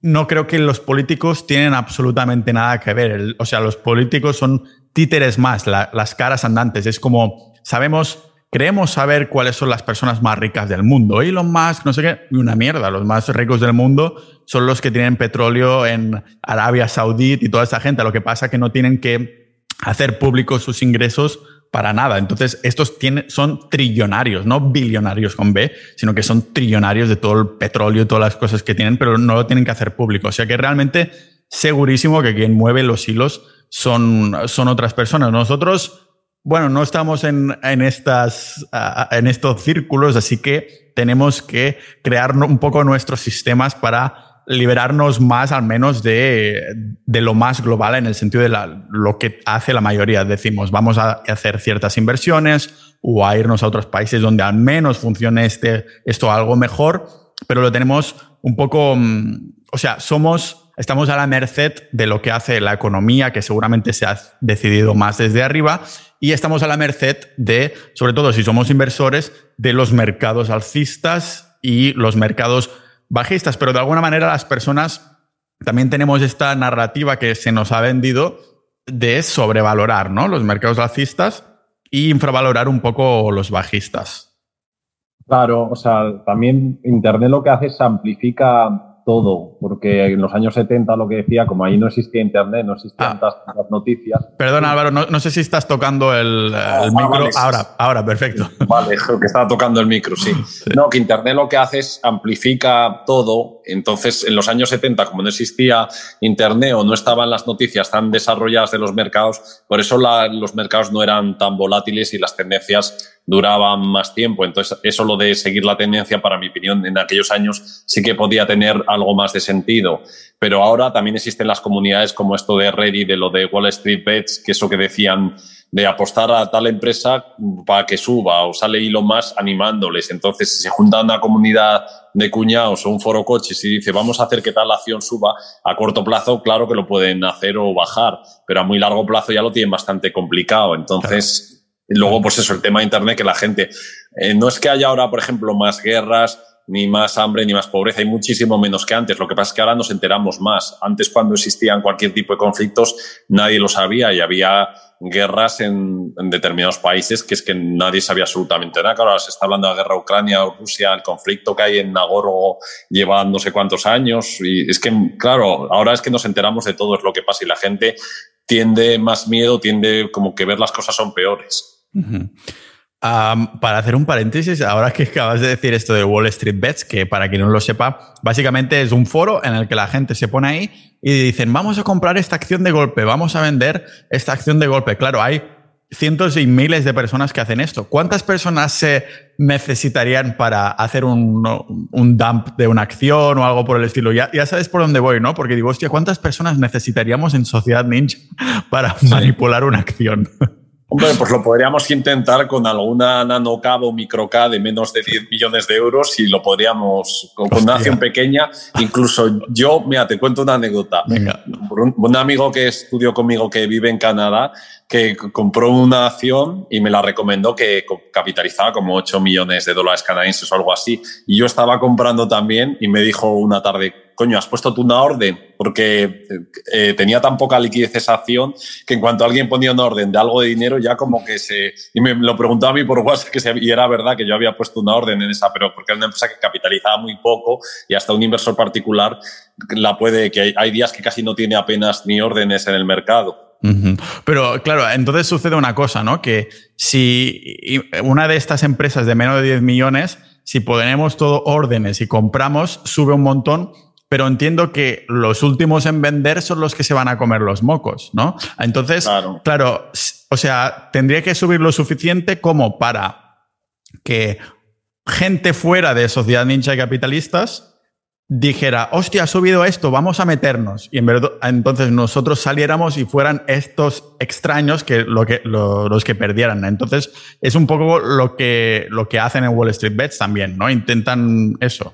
no creo que los políticos tienen absolutamente nada que ver. o sea, los políticos son títeres más, las caras andantes. Es como, sabemos, creemos saber cuáles son las personas más ricas del mundo. Elon Musk, no sé qué, una mierda. Los más ricos del mundo son los que tienen petróleo en Arabia Saudí y toda esa gente. Lo que pasa es que no tienen que hacer públicos sus ingresos para nada. Entonces, estos tienen, son trillonarios, no billonarios con B, sino que son trillonarios de todo el petróleo y todas las cosas que tienen, pero no lo tienen que hacer público. O sea que realmente segurísimo que quien mueve los hilos son, son otras personas. Nosotros, bueno, no estamos en, en, estas, en estos círculos, así que tenemos que crear un poco nuestros sistemas para liberarnos más al menos de, de, lo más global en el sentido de lo que hace la mayoría. Decimos, vamos a hacer ciertas inversiones o a irnos a otros países donde al menos funcione este, esto algo mejor, pero lo tenemos un poco, mm, o sea, somos, estamos a la merced de lo que hace la economía, que seguramente se ha decidido más desde arriba, y estamos a la merced de, sobre todo si somos inversores, de los mercados alcistas y los mercados bajistas, pero de alguna manera las personas también tenemos esta narrativa que se nos ha vendido de sobrevalorar ¿no? los mercados alcistas y infravalorar un poco los bajistas. Claro, o sea, también Internet lo que hace es amplifica todo, porque en los años 70 lo que decía, como ahí no existía internet, no existían ah. tantas noticias. Perdón Álvaro, no, sé si estás tocando el, ah, micro. ahora, ahora, perfecto. Vale, creo que estaba tocando el micro, sí. No, que internet lo que hace es amplifica todo. Entonces, en los años 70, como no existía internet o no estaban las noticias tan desarrolladas de los mercados, por eso los mercados no eran tan volátiles y las tendencias duraban más tiempo. Entonces, eso lo de seguir la tendencia, para mi opinión, en aquellos años sí que podía tener algo más de sentido. Pero ahora también existen las comunidades como esto de Reddit, de lo de Wall Street Bets, que eso que decían de apostar a tal empresa para que suba o sale Elon más animándoles. Entonces, si se junta una comunidad de cuñados o un foro coches y dice vamos a hacer que tal acción suba, a corto plazo, claro que lo pueden hacer o bajar, pero a muy largo plazo ya lo tienen bastante complicado. Entonces, luego, pues eso, el tema de Internet, que la gente, eh, no es que haya ahora, por ejemplo, más guerras, ni más hambre, ni más pobreza, hay muchísimo menos que antes. Lo que pasa es que ahora nos enteramos más. Antes, cuando existían cualquier tipo de conflictos, nadie lo sabía y había guerras en, determinados países que es que nadie sabía absolutamente nada. Ahora se está hablando de la guerra Ucrania o Rusia, el conflicto que hay en Nagorno lleva no sé cuántos años. Y es que, claro, ahora es que nos enteramos de todo es lo que pasa y la gente tiende más miedo, tiende como que ver las cosas son peores para hacer un paréntesis, ahora que acabas de decir esto de Wall Street Bets, que para quien no lo sepa, básicamente es un foro en el que la gente se pone ahí y dicen, vamos a comprar esta acción de golpe, vamos a vender esta acción de golpe. Claro, hay cientos y miles de personas que hacen esto. ¿Cuántas personas se necesitarían para hacer un, dump de una acción o algo por el estilo? Ya, ya sabes por dónde voy, ¿no? Porque digo, hostia, ¿cuántas personas necesitaríamos en Sociedad Ninja para manipular una acción? Hombre, pues lo podríamos intentar con alguna nanocab o microcab de menos de 10 millones de euros y lo podríamos, con una acción pequeña, incluso yo, mira, te cuento una anécdota. Venga. Un, un, amigo que estudió conmigo que vive en Canadá, que compró una acción y me la recomendó que capitalizaba como 8 millones de dólares canadienses o algo así. Y yo estaba comprando también y me dijo una tarde, coño, has puesto tú una orden, porque eh, tenía tan poca liquidez esa acción que en cuanto alguien ponía una orden de algo de dinero, ya como que se. Y me lo preguntó a mí por WhatsApp, que se, y era verdad que yo había puesto una orden en esa, pero porque era una empresa que capitalizaba muy poco y hasta un inversor particular la puede, que hay días que casi no tiene apenas ni órdenes en el mercado. Pero claro, entonces sucede una cosa, ¿no? Que si una de estas empresas de menos de 10 millones, si ponemos todo órdenes y compramos, sube un montón, pero entiendo que los últimos en vender son los que se van a comer los mocos, ¿no? Entonces, claro, o sea, tendría que subir lo suficiente como para que gente fuera de sociedad ninja y capitalistas dijera, hostia, ha subido esto, vamos a meternos. Y en verdad, entonces nosotros saliéramos y fueran estos extraños que, lo que los que perdieran. Entonces, es un poco lo que, lo que hacen en Wall Street Bets también, ¿no? Intentan eso.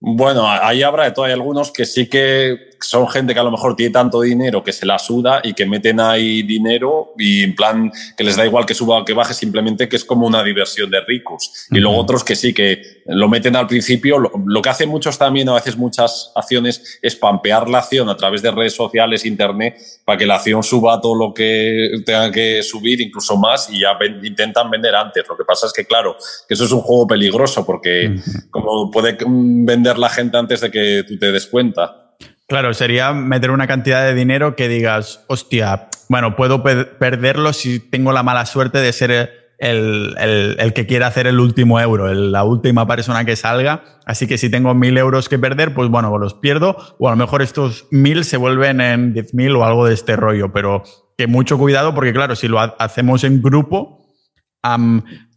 Bueno, ahí habrá de todo. Hay algunos que sí que son gente que a lo mejor tiene tanto dinero que se la suda y que meten ahí dinero y en plan que les da igual que suba o que baje, simplemente que es como una diversión de ricos. Y luego otros que sí, que lo meten al principio. Lo, que hacen muchos también, a veces muchas acciones, es pampear la acción a través de redes sociales, internet, para que la acción suba todo lo que tenga que subir, incluso más, y ya intentan vender antes. Lo que pasa es que, claro, que eso es un juego peligroso porque como puede vender la gente antes de que tú te des cuenta. Claro, sería meter una cantidad de dinero que digas, hostia, bueno, puedo perderlo si tengo la mala suerte de ser el, el, que quiera hacer el último euro, la última persona que salga. Así que si tengo mil euros que perder, pues bueno, los pierdo. O a lo mejor estos mil se vuelven en diez mil o algo de este rollo. Pero que mucho cuidado porque, claro, si lo hacemos en grupo,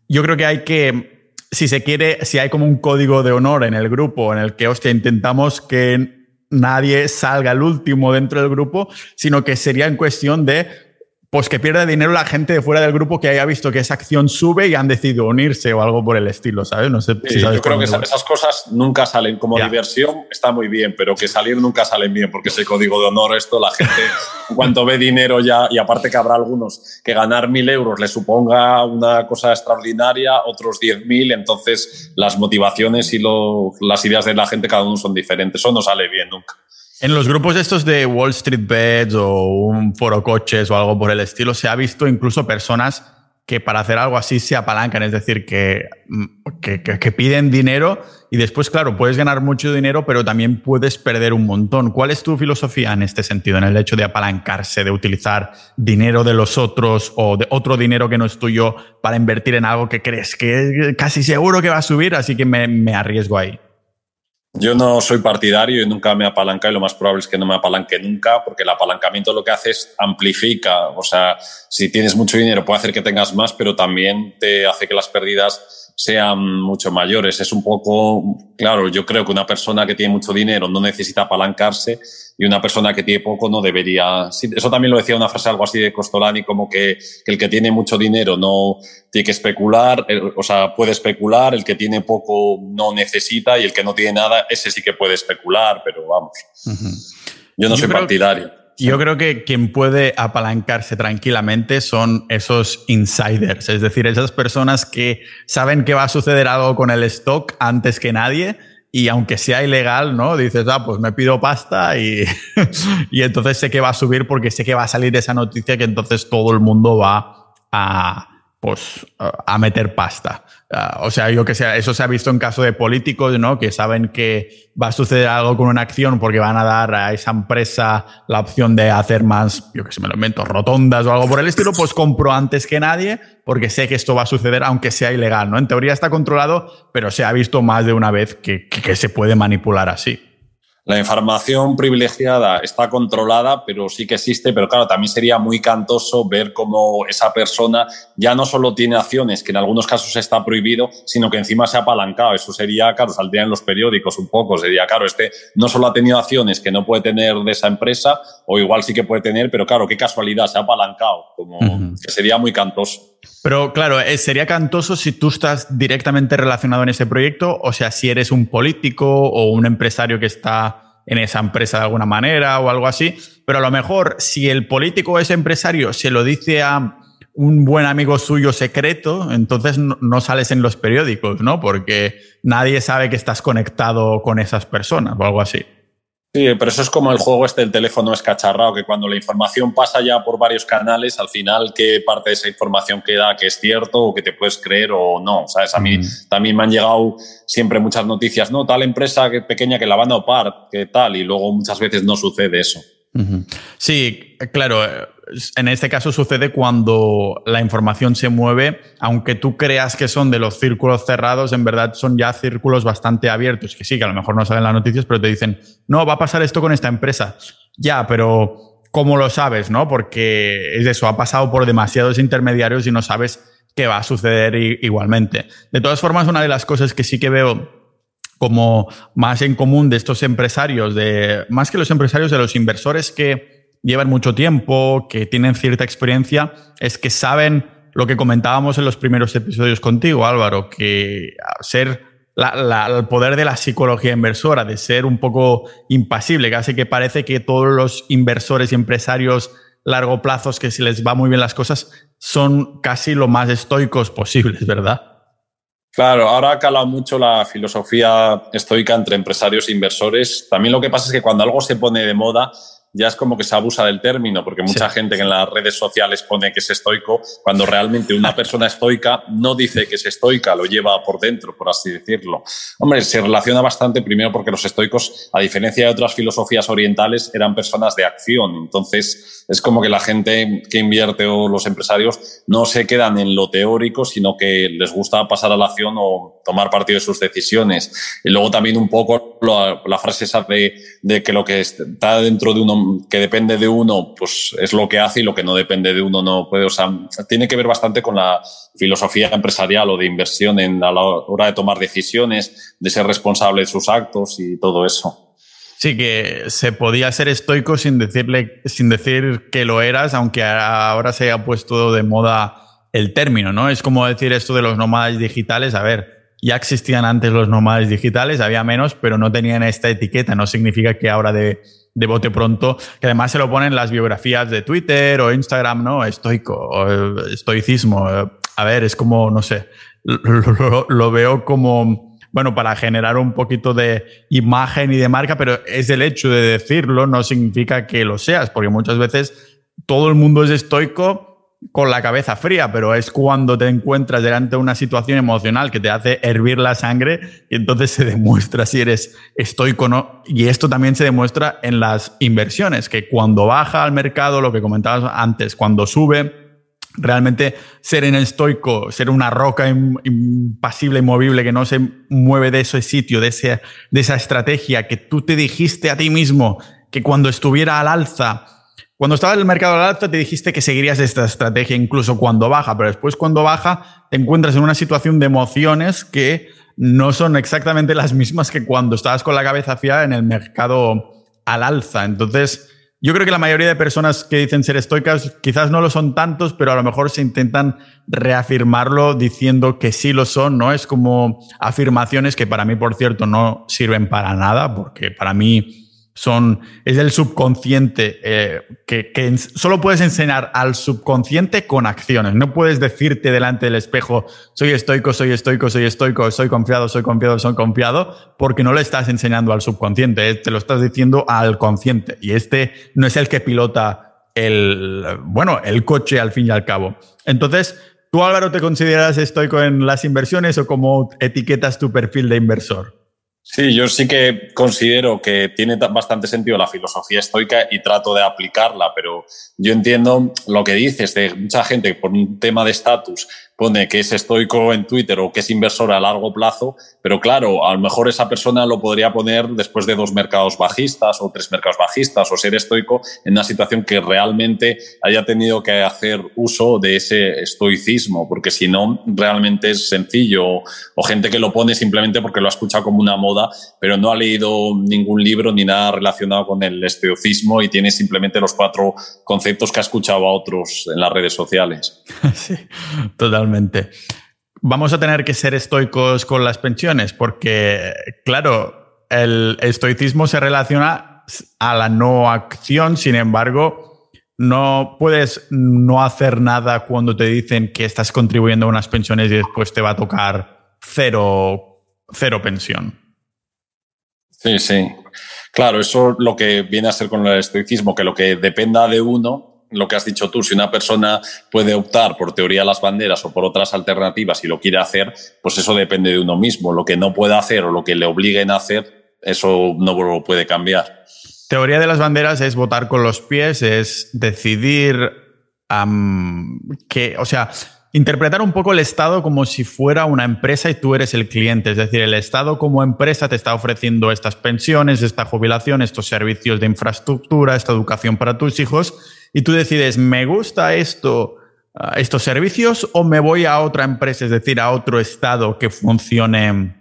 yo creo que hay que si se quiere, si hay como un código de honor en el grupo en el que, hostia, intentamos que nadie salga el último dentro del grupo, sino que sería en cuestión de pues que pierda dinero la gente de fuera del grupo que haya visto que esa acción sube y han decidido unirse o algo por el estilo, ¿sabes? No sé si Yo creo que esas, cosas nunca salen como diversión, está muy bien, pero que salir nunca salen bien, porque ese código de honor, esto, la gente, en cuanto ve dinero ya, y aparte que habrá algunos que ganar mil euros le suponga una cosa extraordinaria, otros diez mil, entonces las motivaciones y las ideas de la gente cada uno son diferentes, eso no sale bien nunca. En los grupos estos de Wall Street Bets o un foro coches o algo por el estilo, se ha visto incluso personas que para hacer algo así se apalancan, es decir, que, mm, que, piden dinero y después, claro, puedes ganar mucho dinero, pero también puedes perder un montón. ¿Cuál es tu filosofía en este sentido, en el hecho de apalancarse, de utilizar dinero de los otros o de otro dinero que no es tuyo para invertir en algo que crees que casi seguro que va a subir, así que me arriesgo ahí? Yo no soy partidario y nunca me apalanca y lo más probable es que no me apalanque nunca porque el apalancamiento lo que hace es amplifica. O sea, si tienes mucho dinero puede hacer que tengas más, pero también te hace que las pérdidas sean mucho mayores. Es un poco, claro, yo creo que una persona que tiene mucho dinero no necesita apalancarse y una persona que tiene poco no debería. Eso también lo decía una frase algo así de Costolani, como que, el que tiene mucho dinero no tiene que especular, o sea, puede especular, el que tiene poco no necesita y el que no tiene nada, ese sí que puede especular, pero vamos. Yo no soy partidario. Yo creo que quien puede apalancarse tranquilamente son esos insiders, es decir, esas personas que saben que va a suceder algo con el stock antes que nadie y aunque sea ilegal, ¿no? Dices, ah, pues me pido pasta y, y entonces sé que va a subir porque sé que va a salir esa noticia que entonces todo el mundo va a, pues, a meter pasta. Ah, o sea, yo que sé, eso se ha visto en caso de políticos, ¿no? Que saben que va a suceder algo con una acción porque van a dar a esa empresa la opción de hacer más, yo que sé, me lo invento, rotondas o algo por el estilo, pues compro antes que nadie porque sé que esto va a suceder aunque sea ilegal, ¿no? En teoría está controlado, pero se ha visto más de una vez que, que se puede manipular así la información privilegiada está controlada, pero sí que existe, pero claro, también sería muy cantoso ver cómo esa persona ya no solo tiene acciones, que en algunos casos está prohibido, sino que encima se ha apalancado. Eso sería, claro, saldría en los periódicos un poco, sería, claro, este no solo ha tenido acciones que no puede tener de esa empresa, o igual sí que puede tener, pero claro, qué casualidad, se ha apalancado, como que sería muy cantoso. Pero claro, eh, sería cantoso si tú estás directamente relacionado en ese proyecto, o sea, si eres un político o un empresario que está en esa empresa de alguna manera o algo así, pero a lo mejor si el político o ese empresario se lo dice a un buen amigo suyo secreto, entonces no, sales en los periódicos, ¿no? Porque nadie sabe que estás conectado con esas personas o algo así. Sí, pero eso es como el juego este del teléfono escacharrado, que cuando la información pasa ya por varios canales, al final qué parte de esa información queda que es cierto o que te puedes creer o no. ¿Sabes? A mí también me han llegado siempre muchas noticias, no, tal empresa pequeña que la van a opar, que tal, y luego muchas veces no sucede eso. Sí, claro. En este caso sucede cuando la información se mueve, aunque tú creas que son de los círculos cerrados, en verdad son ya círculos bastante abiertos, que sí, que a lo mejor no salen las noticias, pero te dicen, no, va a pasar esto con esta empresa. Ya, pero ¿cómo lo sabes? ¿No? Porque es eso, ha pasado por demasiados intermediarios y no sabes qué va a suceder igualmente. De todas formas, una de las cosas que sí que veo como más en común de estos empresarios, de, más que los empresarios, de los inversores que llevan mucho tiempo, que tienen cierta experiencia, es que saben lo que comentábamos en los primeros episodios contigo, Álvaro, que ser el poder de la psicología inversora, de ser un poco impasible, casi que parece que todos los inversores y empresarios largo plazos que si les va muy bien las cosas son casi lo más estoicos posibles, ¿verdad? Claro, ahora ha calado mucho la filosofía estoica entre empresarios e inversores. También lo que pasa es que cuando algo se pone de moda, ya es como que se abusa del término, porque mucha gente que en las redes sociales pone que es estoico, cuando realmente una persona estoica no dice que es estoica, lo lleva por dentro, por así decirlo. Hombre, se relaciona bastante primero porque los estoicos, a diferencia de otras filosofías orientales, eran personas de acción. Entonces, es como que la gente que invierte o los empresarios no se quedan en lo teórico, sino que les gusta pasar a la acción o tomar partido de sus decisiones. Y luego también un poco la, frase esa de, que lo que está dentro de uno que depende de uno, pues es lo que hace y lo que no depende de uno no puede. O sea, tiene que ver bastante con la filosofía empresarial o de inversión en, a la hora de tomar decisiones, de ser responsable de sus actos y todo eso. Sí, que se podía ser estoico sin decirle, sin decir que lo eras, aunque ahora se haya puesto de moda el término, ¿no? Es como decir esto de los nómadas digitales. A ver, ya existían antes los nómadas digitales, había menos, pero no tenían esta etiqueta. No significa que ahora de de bote pronto, que además se lo ponen en las biografías de Twitter o Instagram, ¿no? Estoico, o estoicismo. A ver, es como, no sé, lo, veo como, bueno, para generar un poquito de imagen y de marca, pero es el hecho de decirlo, no significa que lo seas, porque muchas veces todo el mundo es estoico con la cabeza fría, pero es cuando te encuentras delante de una situación emocional que te hace hervir la sangre y entonces se demuestra si eres estoico o no. Y esto también se demuestra en las inversiones, que cuando baja al mercado, lo que comentabas antes, cuando sube, realmente ser en estoico, ser una roca impasible, inmovible, que no se mueve de ese sitio, de, de esa estrategia que tú te dijiste a ti mismo que cuando estuviera al alza, cuando estaba en el mercado al alza te dijiste que seguirías esta estrategia incluso cuando baja, pero después cuando baja te encuentras en una situación de emociones que no son exactamente las mismas que cuando estabas con la cabeza fiada en el mercado al alza. Entonces, yo creo que la mayoría de personas que dicen ser estoicas quizás no lo son tantos, pero a lo mejor se intentan reafirmarlo diciendo que sí lo son, ¿no? Es como afirmaciones que para mí, por cierto, no sirven para nada, porque para mí son, es el subconsciente, eh, que, que, solo puedes enseñar al subconsciente con acciones. No puedes decirte delante del espejo, soy estoico, soy estoico, soy estoico, soy confiado, soy confiado, soy confiado, porque no le estás enseñando al subconsciente, eh, te lo estás diciendo al consciente. Y este no es el que pilota el, bueno, el coche al fin y al cabo. Entonces, ¿tú Álvaro te consideras estoico en las inversiones o cómo etiquetas tu perfil de inversor? Sí, yo sí que considero que tiene bastante sentido la filosofía estoica y trato de aplicarla, pero yo entiendo lo que dices de mucha gente por un tema de estatus pone que es estoico en Twitter o que es inversor a largo plazo, pero claro, a lo mejor esa persona lo podría poner después de dos mercados bajistas o tres mercados bajistas o ser estoico en una situación que realmente haya tenido que hacer uso de ese estoicismo, porque si no, realmente es sencillo o gente que lo pone simplemente porque lo ha escuchado como una moda, pero no ha leído ningún libro ni nada relacionado con el estoicismo y tiene simplemente los cuatro conceptos que ha escuchado a otros en las redes sociales. Sí, totalmente. Vamos a tener que ser estoicos con las pensiones porque, claro, el estoicismo se relaciona a la no acción, sin embargo, no puedes no hacer nada cuando te dicen que estás contribuyendo a unas pensiones y después te va a tocar cero, cero pensión. Sí, sí. Claro, eso lo que viene a ser con el estoicismo, que lo que dependa de uno lo que has dicho tú, si una persona puede optar por teoría de las banderas o por otras alternativas y lo quiere hacer, pues eso depende de uno mismo. Lo que no puede hacer o lo que le obliguen a hacer, eso no lo puede cambiar. Teoría de las banderas es votar con los pies, es decidir que, o sea, interpretar un poco el Estado como si fuera una empresa y tú eres el cliente. Es decir, el Estado como empresa te está ofreciendo estas pensiones, esta jubilación, estos servicios de infraestructura, esta educación para tus hijos y tú decides, ¿me gusta esto, ah, estos servicios o me voy a otra empresa, es decir, a otro estado que funcione,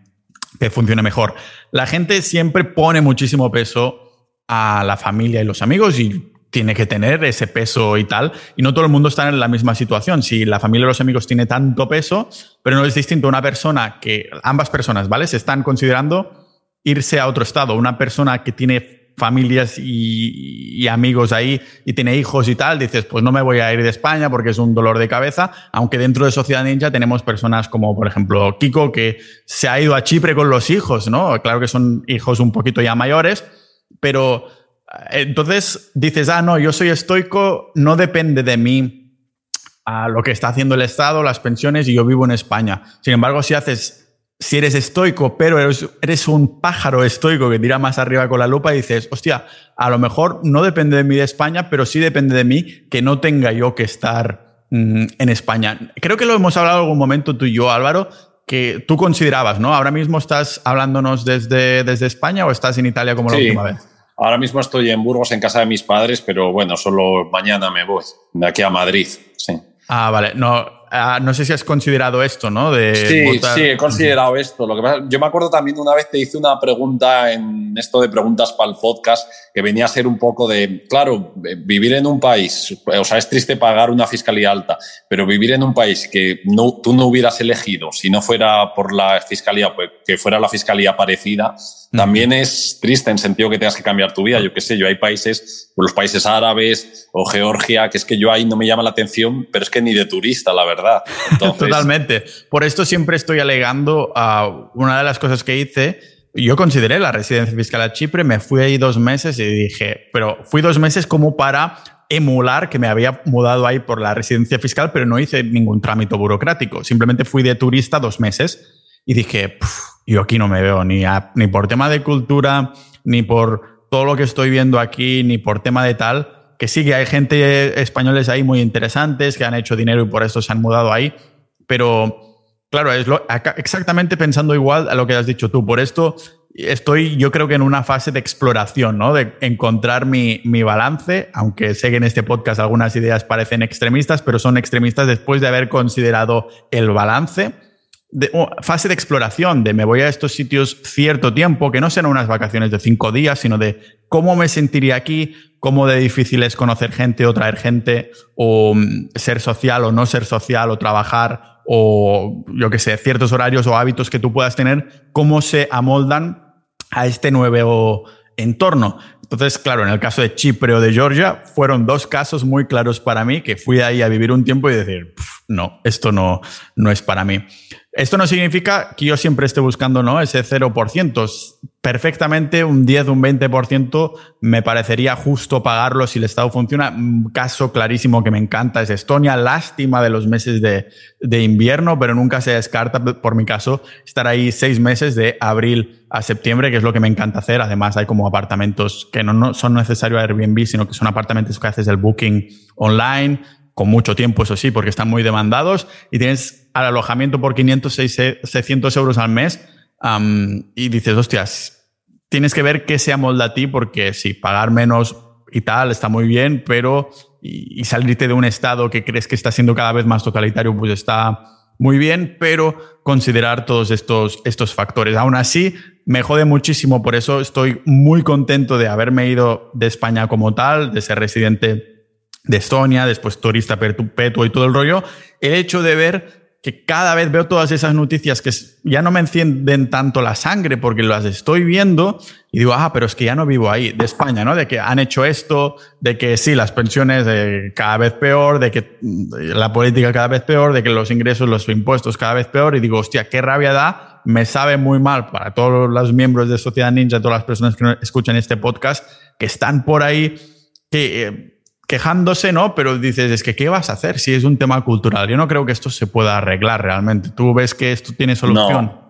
que funcione mejor? La gente siempre pone muchísimo peso a la familia y los amigos y tiene que tener ese peso y tal. Y no todo el mundo está en la misma situación. Si la familia y los amigos tiene tanto peso, pero no es distinto una persona que ambas personas, ¿vale? Se están considerando irse a otro estado. Una persona que tiene familias y, amigos ahí y tiene hijos y tal, dices, pues no me voy a ir de España porque es un dolor de cabeza, aunque dentro de Sociedad Ninja tenemos personas como, por ejemplo, Kiko, que se ha ido a Chipre con los hijos, ¿no? Claro que son hijos un poquito ya mayores, pero eh, entonces dices, ah, no, yo soy estoico, no depende de mí a lo que está haciendo el Estado, las pensiones y yo vivo en España. Sin embargo, si haces si eres estoico, pero eres, un pájaro estoico que tira más arriba con la lupa y dices, hostia, a lo mejor no depende de mí de España, pero sí depende de mí que no tenga yo que estar mm, en España. Creo que lo hemos hablado en algún momento tú y yo, Álvaro, que tú considerabas, ¿no? Ahora mismo estás hablándonos desde, desde España o estás en Italia como la última vez. Ahora mismo estoy en Burgos, en casa de mis padres, pero bueno, solo mañana me voy de aquí a Madrid. Sí. Ah, vale. No, Ah, no sé si has considerado esto, ¿no? De sí, sí, he considerado esto. Lo que pasa, yo me acuerdo también una vez te hice una pregunta en esto de preguntas para el podcast que venía a ser un poco de, claro, vivir en un país, o sea, es triste pagar una fiscalía alta, pero vivir en un país que no, tú no hubieras elegido si no fuera por la fiscalía, pues, que fuera la fiscalía parecida, también es triste en sentido que tengas que cambiar tu vida. Yo qué sé, yo hay países, los países árabes o Georgia, que es que yo ahí no me llama la atención, pero es que ni de turista, la verdad. Totalmente. Por esto siempre estoy alegando a una de las cosas que hice yo consideré la residencia fiscal a Chipre, me fui ahí dos meses y dije, pero fui dos meses como para emular que me había mudado ahí por la residencia fiscal, pero no hice ningún trámite burocrático. Simplemente fui de turista dos meses y dije, yo aquí no me veo ni, ni por tema de cultura, ni por todo lo que estoy viendo aquí, ni por tema de tal, que sí que hay gente españoles ahí muy interesantes que han hecho dinero y por eso se han mudado ahí, pero claro, es lo, exactamente pensando igual a lo que has dicho tú. Por esto estoy yo creo que en una fase de exploración, ¿no? De encontrar mi, mi, balance, aunque sé que en este podcast algunas ideas parecen extremistas, pero son extremistas después de haber considerado el balance. De, fase de exploración, de me voy a estos sitios cierto tiempo, que no sean unas vacaciones de cinco días, sino de cómo me sentiría aquí, cómo de difícil es conocer gente o traer gente, o mm, ser social o no ser social, o trabajar, o yo qué sé, ciertos horarios o hábitos que tú puedas tener, cómo se amoldan a este nuevo entorno. Entonces, claro, en el caso de Chipre o de Georgia, fueron dos casos muy claros para mí que fui ahí a vivir un tiempo y decir, no, esto no, no es para mí. Esto no significa que yo siempre esté buscando ¿no? ese 0%. Perfectamente un 10, un 20% me parecería justo pagarlo si el Estado funciona. Un caso clarísimo que me encanta es Estonia. Lástima de los meses de, de invierno, pero nunca se descarta, por mi caso, estar ahí seis meses de abril a septiembre, que es lo que me encanta hacer. Además, hay como apartamentos que no, no son necesarios Airbnb, sino que son apartamentos que haces el booking online con mucho tiempo, eso sí, porque están muy demandados, y tienes al alojamiento por 500, 600 euros al mes, y dices, hostias, tienes que ver qué se amolda a ti, porque sí, pagar menos y tal está muy bien, pero y, salirte de un estado que crees que está siendo cada vez más totalitario, pues está muy bien, pero considerar todos estos, estos factores. Aún así, me jode muchísimo, por eso estoy muy contento de haberme ido de España como tal, de ser residente de Estonia, después turista perpetuo y todo el rollo, el hecho de ver que cada vez veo todas esas noticias que ya no me encienden tanto la sangre porque las estoy viendo y digo, ah, pero es que ya no vivo ahí, de España, ¿no? De que han hecho esto, de que sí, las pensiones eh, cada vez peor, de que mm, la política cada vez peor, de que los ingresos, los impuestos cada vez peor y digo, hostia, qué rabia da, me sabe muy mal para todos los miembros de Sociedad Ninja, todas las personas que escuchan este podcast, que están por ahí, que... Eh, quejándose, ¿no? Pero dices, es que ¿qué vas a hacer si es un tema cultural? Yo no creo que esto se pueda arreglar realmente. ¿Tú ves que esto tiene solución?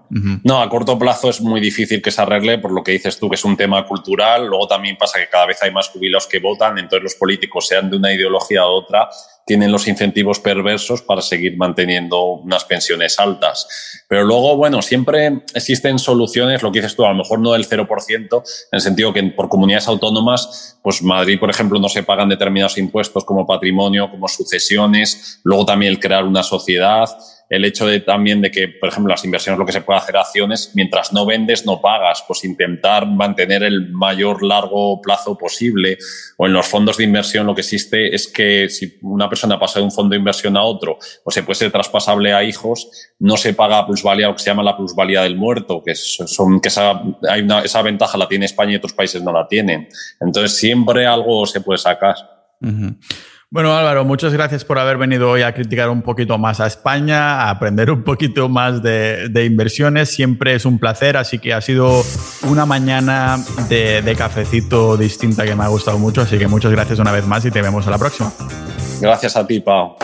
A corto plazo es muy difícil que se arregle por lo que dices tú, que es un tema cultural. Luego también pasa que cada vez hay más jubilados que votan, entonces los políticos, sean de una ideología u otra, tienen los incentivos perversos para seguir manteniendo unas pensiones altas. Pero luego, bueno, siempre existen soluciones, lo que dices tú, a lo mejor no del 0%, en el sentido que por comunidades autónomas, pues Madrid, por ejemplo, no se pagan determinados impuestos como patrimonio, como sucesiones, luego también el crear una sociedad el hecho de también de que, por ejemplo, las inversiones, lo que se puede hacer acciones, mientras no vendes, no pagas, pues intentar mantener el mayor largo plazo posible. O en los fondos de inversión lo que existe es que si una persona pasa de un fondo de inversión a otro, o se puede ser traspasable a hijos, no se paga plusvalía, lo que se llama la plusvalía del muerto, que son, que esa, hay una, esa ventaja la tiene España y otros países no la tienen. Entonces siempre algo se puede sacar. Bueno, Álvaro, muchas gracias por haber venido hoy a criticar un poquito más a España, a aprender un poquito más de, inversiones. Siempre es un placer, así que ha sido una mañana de, de cafecito distinta que me ha gustado mucho, así que muchas gracias una vez más y te vemos a la próxima. Gracias a ti, Pau.